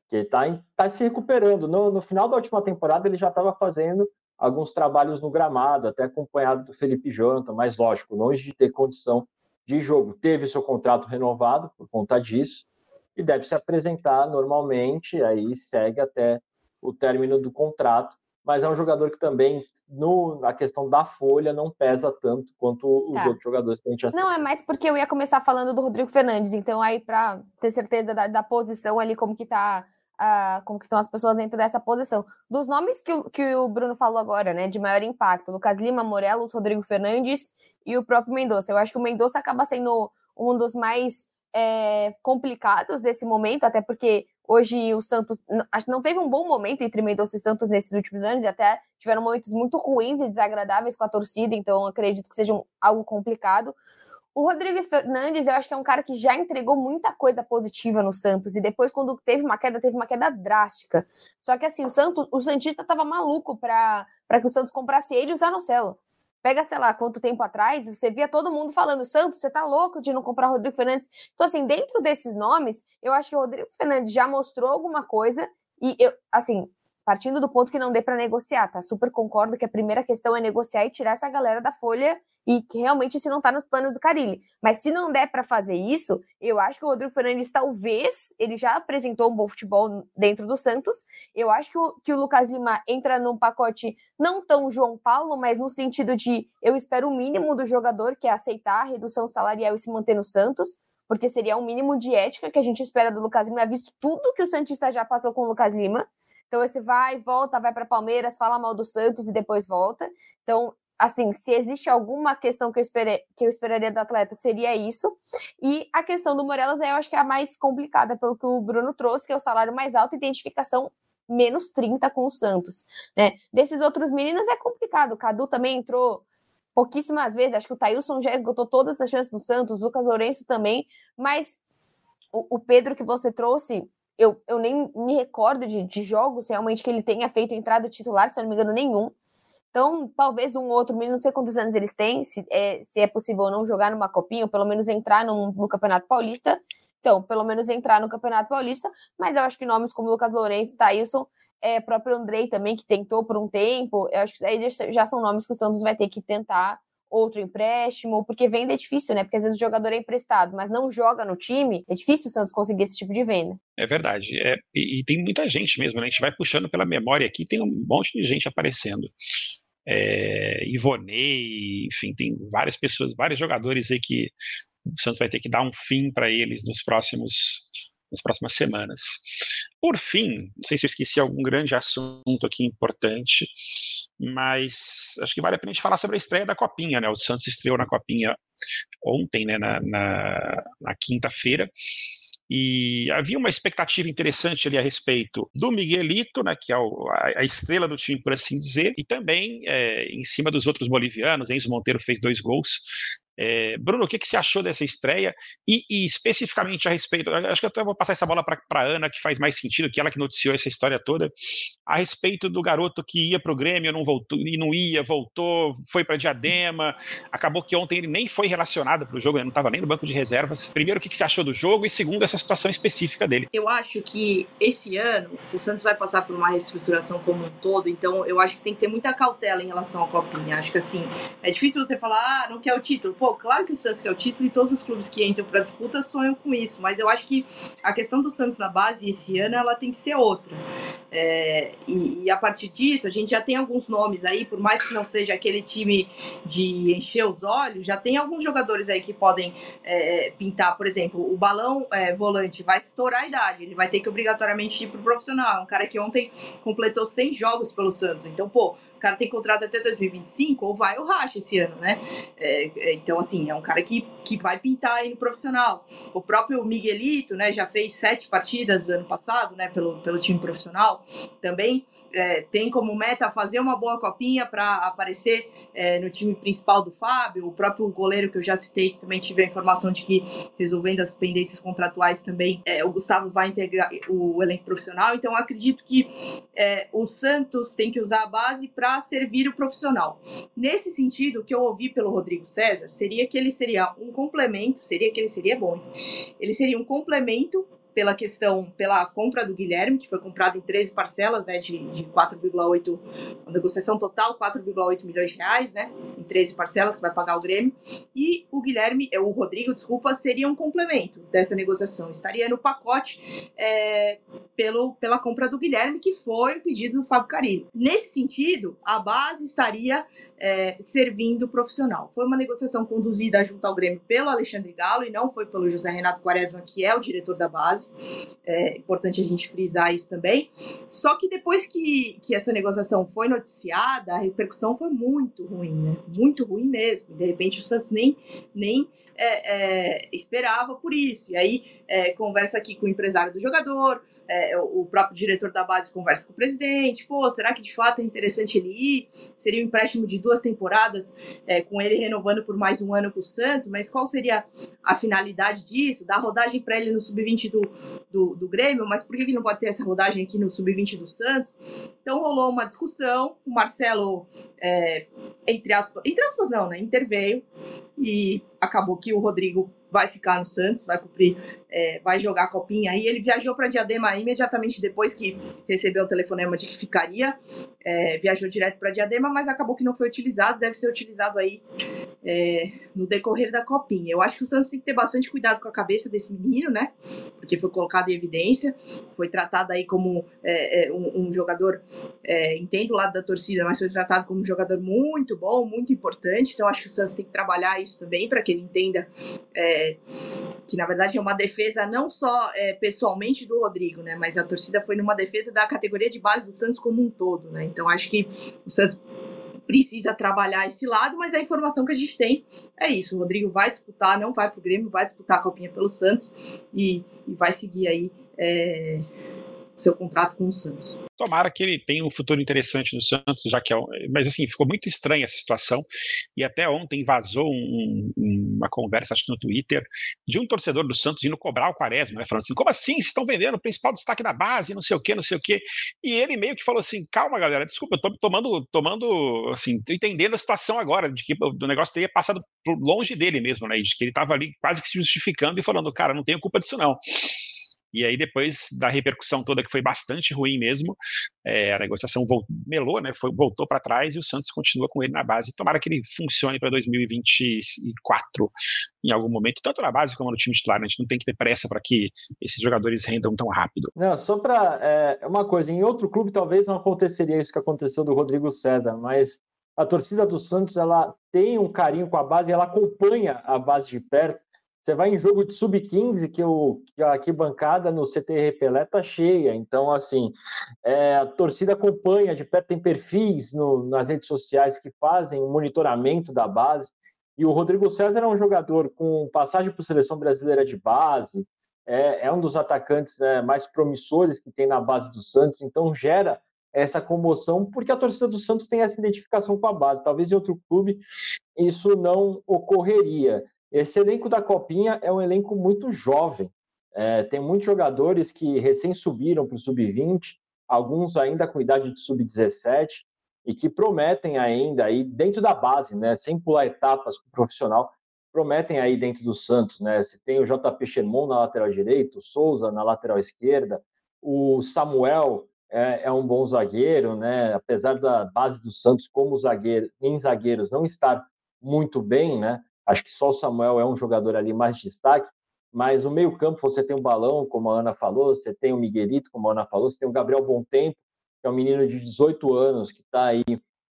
que está tá se recuperando. No, no, final da última temporada, ele já estava fazendo alguns trabalhos no gramado, até acompanhado do Felipe Jonathan, mas lógico, longe de ter condição de jogo. Teve seu contrato renovado por conta disso e deve se apresentar normalmente, aí segue até o término do contrato mas é um jogador que também, no, na questão da folha, não pesa tanto quanto os tá. outros jogadores que a gente. Não, é mais porque eu ia começar falando do Rodrigo Fernandes, então aí para ter certeza da, da, posição ali, como que tá, uh, como que estão as pessoas dentro dessa posição. Dos nomes que, que o Bruno falou agora, né, de maior impacto, Lucas Lima, Morelos, Rodrigo Fernandes e o próprio Mendonça. Eu acho que o Mendonça acaba sendo um dos mais é, complicados desse momento, até porque hoje o Santos não teve um bom momento entre Mendonça e Santos nesses últimos anos, e até tiveram momentos muito ruins e desagradáveis com a torcida, então acredito que seja um, algo complicado. O Rodrigo Fernandes, eu acho que é um cara que já entregou muita coisa positiva no Santos, e depois, quando teve uma queda, teve uma queda drástica. Só que assim, o Santos, o Santista estava maluco para que o Santos comprasse ele e o Zanocelo Pega, sei lá, quanto tempo atrás, você via todo mundo falando, Santos, você tá louco de não comprar Rodrigo Fernandes. Então, assim, dentro desses nomes, eu acho que o Rodrigo Fernandes já mostrou alguma coisa e eu, assim, partindo do ponto que não dê para negociar, tá? Super concordo que a primeira questão é negociar e tirar essa galera da folha e que realmente isso não está nos planos do Carilli. Mas se não der para fazer isso, eu acho que o Rodrigo Fernandes talvez ele já apresentou um bom futebol dentro do Santos. Eu acho que o, que o Lucas Lima entra num pacote não tão João Paulo, mas no sentido de eu espero o mínimo do jogador, que é aceitar a redução salarial e se manter no Santos porque seria um mínimo de ética que a gente espera do Lucas Lima, visto tudo que o Santista já passou com o Lucas Lima. Então, esse vai, volta, vai para Palmeiras, fala mal do Santos e depois volta. Então, assim, se existe alguma questão que eu, esperei, que eu esperaria do atleta, seria isso. E a questão do Morelos, eu acho que é a mais complicada, pelo que o Bruno trouxe, que é o salário mais alto, identificação menos 30 com o Santos. Né? Desses outros meninos é complicado. O Cadu também entrou pouquíssimas vezes, acho que o Tailson já esgotou todas as chances do Santos, o Lucas Lourenço também, mas o, o Pedro que você trouxe eu, eu nem me recordo de, de jogos realmente que ele tenha feito entrada titular, se eu não me engano, nenhum. Então, talvez um outro menino, não sei quantos anos eles têm, se é, se é possível não jogar numa copinha, ou pelo menos entrar no, no Campeonato Paulista. Então, pelo menos entrar no Campeonato Paulista, mas eu acho que nomes como Lucas Lourenço, Thailson, é, próprio Andrei também, que tentou por um tempo, eu acho que aí já são nomes que o Santos vai ter que tentar outro empréstimo, porque venda é difícil, né? Porque às vezes o jogador é emprestado, mas não joga no time, é difícil o Santos conseguir esse tipo de venda. É verdade. É, e, e, tem muita gente mesmo, né? A gente vai puxando pela memória aqui, tem um monte de gente aparecendo. É, Ivonei, enfim, tem várias pessoas, vários jogadores aí que o Santos vai ter que dar um fim para eles nos próximos nas próximas semanas. Por fim, não sei se eu esqueci algum grande assunto aqui importante, mas acho que vale a pena a gente falar sobre a estreia da Copinha, né? O Santos estreou na Copinha ontem, né? Na, na, na quinta-feira. E havia uma expectativa interessante ali a respeito do Miguelito, né, que é o, a, a, estrela do time, por assim dizer, e também é, em cima dos outros bolivianos. Enzo Monteiro fez dois gols. É, Bruno, o que, que você achou dessa estreia? E, e, especificamente a respeito, acho que eu até vou passar essa bola para a Ana, que faz mais sentido, que ela que noticiou essa história toda, a respeito do garoto que ia para o Grêmio não voltou, e não ia, voltou, foi para Diadema, acabou que ontem ele nem foi relacionado para o jogo, ele não estava nem no banco de reservas. Primeiro, o que, que você achou do jogo? E segundo, essa situação específica dele. Eu acho que esse ano o Santos vai passar por uma reestruturação como um todo, então eu acho que tem que ter muita cautela em relação à Copinha. Acho que assim, é difícil você falar, ah, não quer o título. Pô, claro que o Santos quer o título e todos os clubes que entram para disputa sonham com isso, mas eu acho que a questão do Santos na base esse ano ela tem que ser outra. É, e, e, a partir disso, a gente já tem alguns nomes aí, por mais que não seja aquele time de encher os olhos, já tem alguns jogadores aí que podem é, pintar. Por exemplo, o balão é, volante vai estourar a idade, ele vai ter que obrigatoriamente ir pro profissional. É um cara que ontem completou 100 jogos pelo Santos. Então, pô, o cara tem contrato até 2025 ou vai o racha esse ano, né? É, é, então, então, assim, é um cara que, que vai pintar aí no profissional. O próprio Miguelito, né, já fez sete partidas ano passado, né, pelo, pelo time profissional também é, tem como meta fazer uma boa copinha para aparecer é, no time principal do Fábio, o próprio goleiro que eu já citei, que também tive a informação de que resolvendo as pendências contratuais também, é, o Gustavo vai integrar o elenco profissional, então acredito que é, o Santos tem que usar a base para servir o profissional. Nesse sentido, o que eu ouvi pelo Rodrigo César seria que ele seria um complemento, seria que ele seria bom, ele seria um complemento pela questão, pela compra do Guilherme, que foi comprado em 13 parcelas, né, de, de 4,8, negociação total, 4,8 milhões de reais, né, em 13 parcelas que vai pagar o Grêmio, e o Guilherme, é, o Rodrigo, desculpa, seria um complemento dessa negociação, estaria no pacote é, pelo, pela compra do Guilherme, que foi o pedido do Fábio Carillo. Nesse sentido, a base estaria é, servindo o profissional. Foi uma negociação conduzida junto ao Grêmio pelo Alexandre Galo e não foi pelo José Renato Quaresma, que é o diretor da base, é importante a gente frisar isso também. Só que depois que, que essa negociação foi noticiada, a repercussão foi muito ruim, né? Muito ruim mesmo. De repente o Santos nem, nem é, é, esperava por isso. E aí é, conversa aqui com o empresário do jogador, é, o próprio diretor da base conversa com o presidente, pô, será que de fato é interessante ele ir? Seria um empréstimo de duas temporadas, é, com ele renovando por mais um ano com o Santos, mas qual seria a finalidade disso? Dar rodagem para ele no sub-20 do, do, do, Grêmio, mas por que, que não pode ter essa rodagem aqui no sub-20 do Santos? Então rolou uma discussão, o Marcelo, é, entre, aspas, entre aspas não, né, interveio, e acabou que o Rodrigo vai ficar no Santos, vai cumprir, é, vai jogar a copinha aí. Ele viajou para Diadema imediatamente depois que recebeu o telefonema de que ficaria. É, viajou direto para Diadema, mas acabou que não foi utilizado. Deve ser utilizado aí é, no decorrer da copinha. Eu acho que o Santos tem que ter bastante cuidado com a cabeça desse menino, né? Porque foi colocado em evidência, foi tratado aí como é, é, um, um, jogador, é, entendo o lado da torcida, mas foi tratado como um jogador muito bom, muito importante. Então acho que o Santos tem que trabalhar isso também para que ele entenda é, que na verdade é uma defesa não só é, pessoalmente do Rodrigo, né? Mas a torcida foi numa defesa da categoria de base do Santos como um todo, né? Então acho que o Santos precisa trabalhar esse lado, mas a informação que a gente tem é isso. O Rodrigo vai disputar, não vai para o Grêmio, vai disputar a Copinha pelo Santos e, e vai seguir aí é, seu contrato com o Santos. Tomara que ele tenha um futuro interessante no Santos, já que é. Mas assim, ficou muito estranha essa situação. E até ontem vazou um, uma conversa, acho que no Twitter, de um torcedor do Santos indo cobrar o Quaresma, né? Falando assim: como assim? Vocês estão vendendo o principal destaque da base, não sei o quê, não sei o quê. E ele meio que falou assim: calma, galera, desculpa, eu tô tomando, tomando, assim, entendendo a situação agora, de que o negócio teria passado longe dele mesmo, né? De que ele estava ali quase que se justificando e falando, cara, não tenho culpa disso não. E aí, depois da repercussão toda, que foi bastante ruim mesmo, é, a negociação voltou, melou, né, foi, voltou para trás e o Santos continua com ele na base. Tomara que ele funcione para 2024 em algum momento, tanto na base como no time titular. Né? A gente não tem que ter pressa para que esses jogadores rendam tão rápido. Não, só para. É, uma coisa, em outro clube talvez não aconteceria isso que aconteceu do Rodrigo César, mas a torcida do Santos ela tem um carinho com a base, ela acompanha a base de perto. Você vai em jogo de sub-15, que, que a arquibancada no CT Pelé tá cheia. Então, assim, é, a torcida acompanha de perto, tem perfis no, nas redes sociais que fazem o monitoramento da base. E o Rodrigo César é um jogador com passagem por seleção brasileira de base, é, é um dos atacantes né, mais promissores que tem na base do Santos, então gera essa comoção, porque a torcida do Santos tem essa identificação com a base. Talvez em outro clube isso não ocorreria. Esse elenco da Copinha é um elenco muito jovem. É, tem muitos jogadores que recém subiram para o sub-20, alguns ainda com idade de sub-17 e que prometem ainda aí dentro da base, né, sem pular etapas com o profissional, prometem aí dentro do Santos, né? Se tem o JP Sherman na lateral direita, o Souza na lateral esquerda, o Samuel é, é, um bom zagueiro, né? Apesar da base do Santos como zagueiro em zagueiros não estar muito bem, né? Acho que só o Samuel é um jogador ali mais de destaque, mas no meio-campo você tem o Balão, como a Ana falou, você tem o Miguelito, como a Ana falou, você tem o Gabriel Tempo, que é um menino de 18 anos que está aí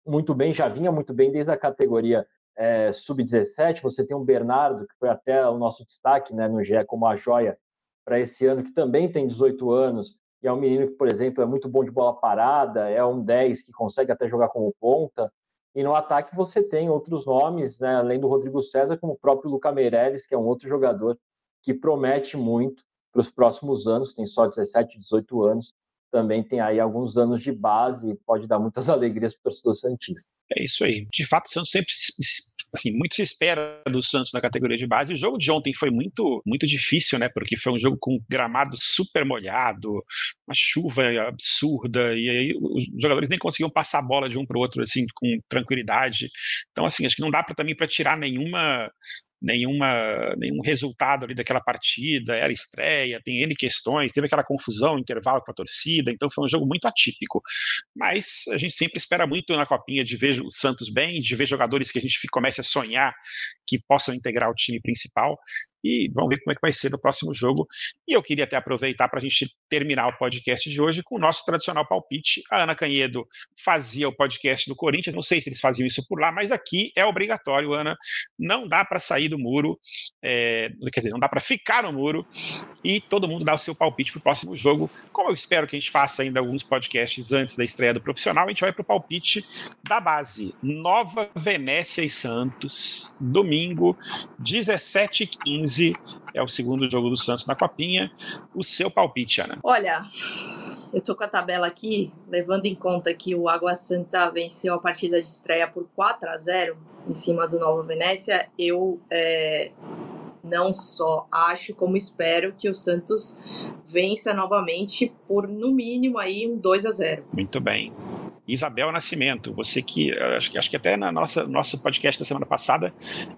muito bem, já vinha muito bem desde a categoria é, sub-17. Você tem o Bernardo, que foi até o nosso destaque né, no GE como a joia para esse ano, que também tem 18 anos, e é um menino que, por exemplo, é muito bom de bola parada, é um 10 que consegue até jogar como ponta. E no ataque você tem outros nomes, né, além do Rodrigo César, como o próprio Luca Meirelles, que é um outro jogador que promete muito para os próximos anos, tem só 17, 18 anos, também tem aí alguns anos de base e pode dar muitas alegrias para o torcedor Santista. É isso aí. De fato, o Santos sempre assim, muito se espera do Santos na categoria de base. O jogo de ontem foi muito, muito difícil, né? Porque foi um jogo com gramado super molhado, uma chuva absurda, e aí os jogadores nem conseguiam passar a bola de um para o outro assim com tranquilidade. Então, assim, acho que não dá para também para tirar nenhuma nenhuma, nenhum resultado ali daquela partida, era estreia, tem N questões, teve aquela confusão, intervalo com a torcida, então foi um jogo muito atípico. Mas a gente sempre espera muito na Copinha de ver o Santos bem, de ver jogadores que a gente comece a sonhar que possam integrar o time principal e vamos ver como é que vai ser no próximo jogo. E eu queria até aproveitar para a gente terminar o podcast de hoje com o nosso tradicional palpite. A Ana Canhedo fazia o podcast do Corinthians, não sei se eles faziam isso por lá, mas aqui é obrigatório, Ana. Não dá para sair do muro, é, quer dizer, não dá para ficar no muro e todo mundo dá o seu palpite para o próximo jogo. Como eu espero que a gente faça ainda alguns podcasts antes da estreia do profissional, a gente vai para o palpite da base. Nova Venécia e Santos, domingo, 17h15. É o segundo jogo do Santos na Copinha. O seu palpite, Ana? Olha, eu tô com a tabela aqui, levando em conta que o Água Santa venceu a partida de estreia por 4 a 0 em cima do Nova Venécia. Eu é, não só acho, como espero que o Santos vença novamente por, no mínimo, aí um 2 a 0 Muito bem. Isabel Nascimento, você que acho, acho que até na nossa nosso podcast da semana passada,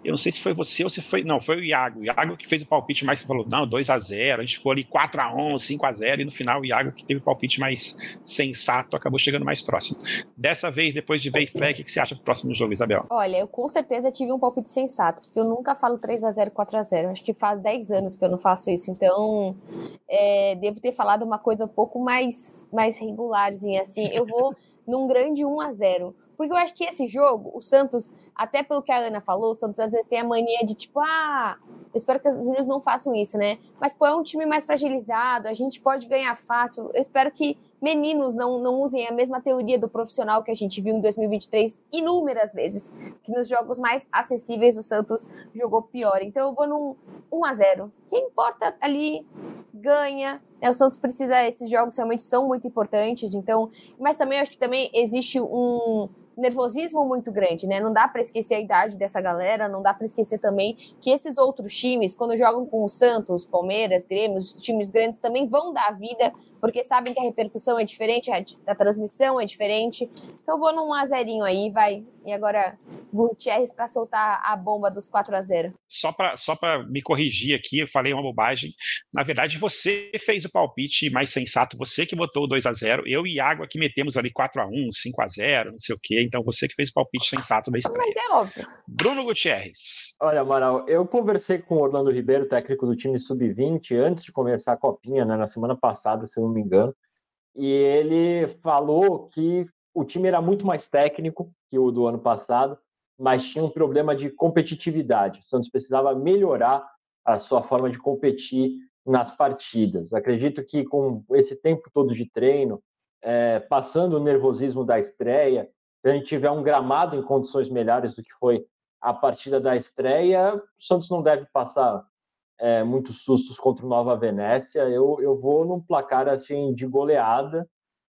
eu não sei se foi você ou se foi, não, foi o Iago. O Iago que fez o palpite mais falou, não, 2 a 0, a gente ficou ali 4 a 1, 5 a 0 e no final o Iago que teve o palpite mais sensato, acabou chegando mais próximo. Dessa vez, depois de ver a o que você acha do próximo jogo, Isabel? Olha, eu com certeza tive um palpite sensato, porque eu nunca falo 3 a 0, 4 a 0. Acho que faz 10 anos que eu não faço isso, então é, devo ter falado uma coisa um pouco mais mais regularzinha assim. Eu vou num grande 1 a 0 porque eu acho que esse jogo, o Santos, até pelo que a Ana falou, o Santos às vezes tem a mania de tipo, ah, eu espero que os meninos não façam isso, né? Mas, pô, é um time mais fragilizado, a gente pode ganhar fácil. Eu espero que meninos não, não usem a mesma teoria do profissional que a gente viu em 2023 inúmeras vezes, que nos jogos mais acessíveis o Santos jogou pior. Então eu vou num 1 a 0 Quem importa ali ganha. Né? O Santos precisa, esses jogos realmente são muito importantes, então, mas também acho que também existe um nervosismo muito grande, né? Não dá para esquecer a idade dessa galera, não dá para esquecer também que esses outros times, quando jogam com o Santos, Palmeiras, Grêmio, os times grandes também vão dar vida, porque sabem que a repercussão é diferente, a, a transmissão é diferente. Então vou num a zerinho aí, vai. E agora Gutierrez para soltar a bomba dos 4 a 0. Só para só para me corrigir aqui, eu falei uma bobagem. Na verdade, você fez o palpite mais sensato, você que botou o 2 a 0. Eu e Água que metemos ali 4 a 1, 5 a 0, não sei o quê então você que fez o palpite sensato da estreia. Mas é óbvio. Bruno Gutierrez. Olha, Amaral, eu conversei com o Orlando Ribeiro, técnico do time sub-20, antes de começar a copinha, né, na semana passada, se eu não me engano, e ele falou que o time era muito mais técnico que o do ano passado, mas tinha um problema de competitividade. O Santos precisava melhorar a sua forma de competir nas partidas. Acredito que com esse tempo todo de treino, é, passando o nervosismo da estreia, se a gente tiver um gramado em condições melhores do que foi a partida da estreia, o Santos não deve passar é, muitos sustos contra o Nova Venécia. Eu, eu vou num placar assim de goleada.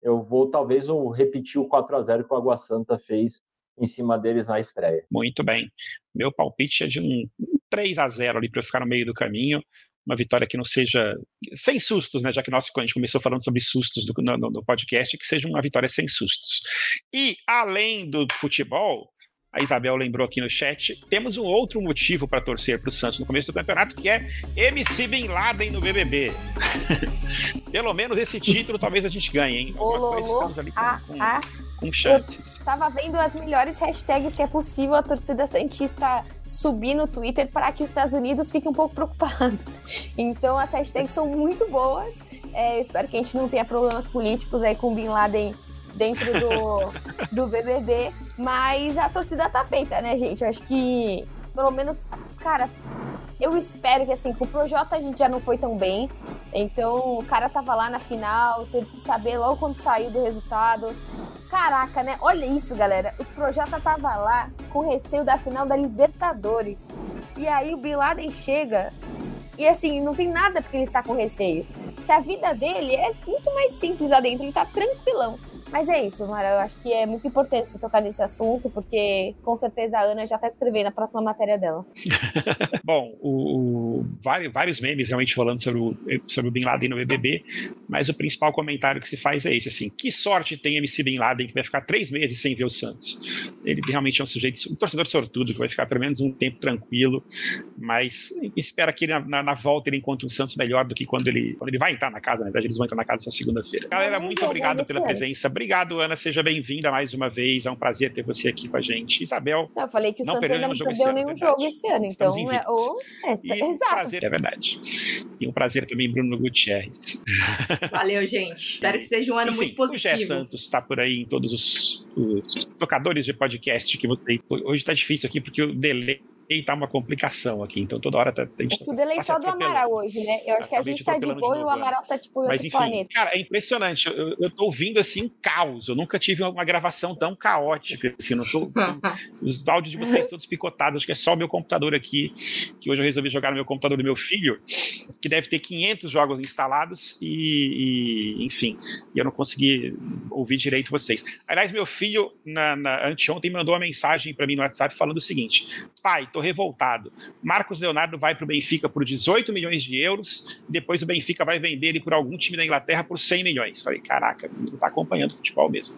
Eu vou talvez um, repetir o 4 a 0 que o Água Santa fez em cima deles na estreia. Muito bem. Meu palpite é de um 3 a 0 ali para eu ficar no meio do caminho uma vitória que não seja sem sustos, né? Já que nós, a gente começou falando sobre sustos do, no, no podcast, que seja uma vitória sem sustos. E além do futebol, a Isabel lembrou aqui no chat, temos um outro motivo para torcer para o Santos no começo do campeonato, que é MC Bin Laden no BBB. Pelo menos esse título talvez a gente ganhe, hein? Alguma coisa estamos ali com, ah, com, ah, com chances. Eu tava vendo as melhores hashtags que é possível a torcida Santista subir no Twitter para que os Estados Unidos fiquem um pouco preocupados. Então as hashtags são muito boas. É, eu espero que a gente não tenha problemas políticos aí com Bin Laden dentro do, do BBB. Mas a torcida tá feita, né, gente? Eu acho que, pelo menos, cara, eu espero que, assim, com o Projota a gente já não foi tão bem. Então, o cara tava lá na final, teve que saber logo quando saiu do resultado. Caraca, né? Olha isso, galera. O Projota tava lá com receio da final da Libertadores. E aí o Bin Laden chega e, assim, não tem nada porque ele tá com receio. Que a vida dele é muito mais simples lá dentro. Ele tá tranquilão. Mas é isso, Mara. Eu acho que é muito importante você tocar nesse assunto, porque com certeza a Ana já está escrevendo a próxima matéria dela. Bom, o, o, vários, vários memes realmente falando sobre o, sobre o Bin Laden no BBB, mas o principal comentário que se faz é esse: assim, que sorte tem MC Bin Laden que vai ficar três meses sem ver o Santos? Ele realmente é um sujeito, um torcedor sortudo, que vai ficar pelo menos um tempo tranquilo, mas espera que na, na, na, volta ele encontre um Santos melhor do que quando ele, quando ele vai entrar na casa, na verdade, eles vão entrar na casa só segunda-feira. Galera, muito obrigado pela presença Obrigado, Ana. Seja bem-vinda mais uma vez. É um prazer ter você aqui com a gente. Isabel. eu falei que o Santos ainda não perdeu nenhum jogo esse ano, então é, ou... é, e exato. Um prazer, é verdade. E um prazer também, Bruno Gutierrez. Valeu, gente. Espero que seja um ano Enfim, muito positivo. O Gé Santos está por aí em todos os, os tocadores de podcast que você. Hoje está difícil aqui porque o delay e tá uma complicação aqui. Então toda hora tá, a gente. É o delay tá só do Amaral hoje, né? Eu acho que a gente tá de boa e o Amaral tá tipo Mas, enfim, planeta. Cara, é impressionante. Eu, eu tô ouvindo assim um caos. Eu nunca tive uma gravação tão caótica. Assim, não tô, os áudios de vocês todos picotados. Acho que é só o meu computador aqui, que hoje eu resolvi jogar no meu computador do meu filho, que deve ter 500 jogos instalados e, e enfim, e eu não consegui ouvir direito vocês. Aliás, meu filho, na, na anteontem, mandou uma mensagem para mim no WhatsApp falando o seguinte: pai, tô revoltado. Marcos Leonardo vai para o Benfica por 18 milhões de euros, depois o Benfica vai vender ele por algum time da Inglaterra por 100 milhões. Falei, caraca, não tá acompanhando o futebol mesmo.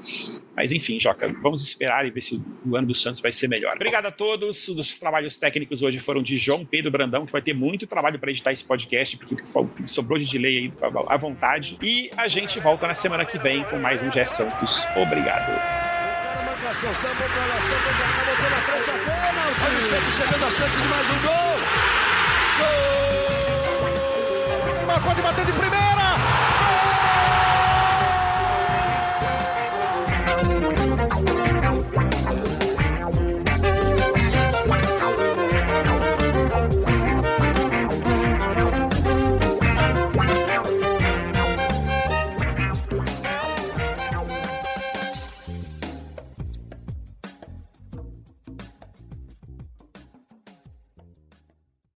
Mas enfim, Joca, vamos esperar e ver se o ano do Santos vai ser melhor. Obrigado a todos. Os trabalhos técnicos hoje foram de João Pedro Brandão, que vai ter muito trabalho para editar esse podcast, porque sobrou de delay aí à vontade. E a gente volta na semana que vem com mais um Gé Santos. Obrigado. Olha o Santos chegando a chance de mais um gol. Gol! Neymar pode bater de primeira.